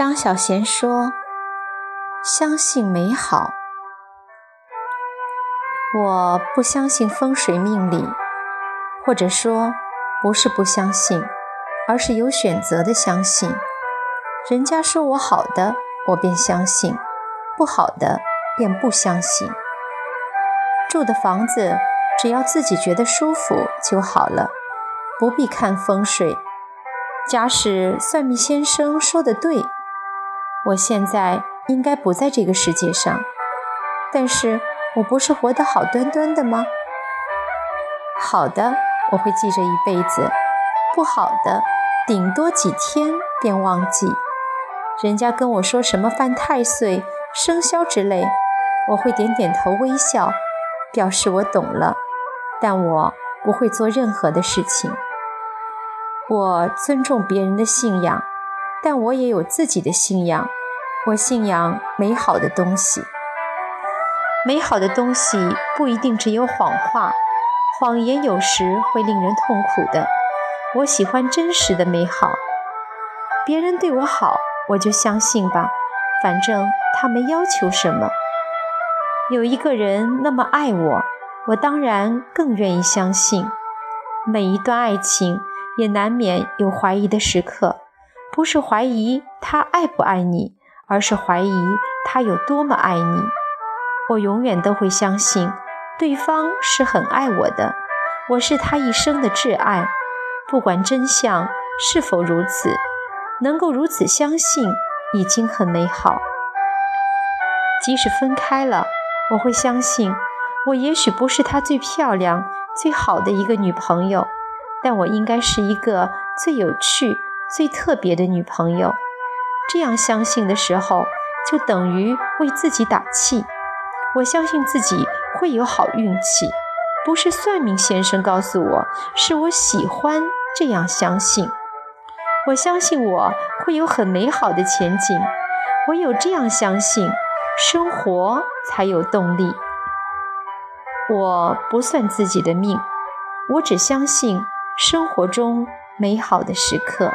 张小娴说：“相信美好。我不相信风水命理，或者说，不是不相信，而是有选择的相信。人家说我好的，我便相信；不好的，便不相信。住的房子，只要自己觉得舒服就好了，不必看风水。假使算命先生说的对。”我现在应该不在这个世界上，但是我不是活得好端端的吗？好的，我会记着一辈子；不好的，顶多几天便忘记。人家跟我说什么犯太岁、生肖之类，我会点点头微笑，表示我懂了，但我不会做任何的事情。我尊重别人的信仰。但我也有自己的信仰，我信仰美好的东西。美好的东西不一定只有谎话，谎言有时会令人痛苦的。我喜欢真实的美好。别人对我好，我就相信吧，反正他没要求什么。有一个人那么爱我，我当然更愿意相信。每一段爱情也难免有怀疑的时刻。不是怀疑他爱不爱你，而是怀疑他有多么爱你。我永远都会相信对方是很爱我的，我是他一生的挚爱。不管真相是否如此，能够如此相信已经很美好。即使分开了，我会相信我也许不是他最漂亮、最好的一个女朋友，但我应该是一个最有趣。最特别的女朋友，这样相信的时候，就等于为自己打气。我相信自己会有好运气，不是算命先生告诉我，是我喜欢这样相信。我相信我会有很美好的前景，唯有这样相信，生活才有动力。我不算自己的命，我只相信生活中美好的时刻。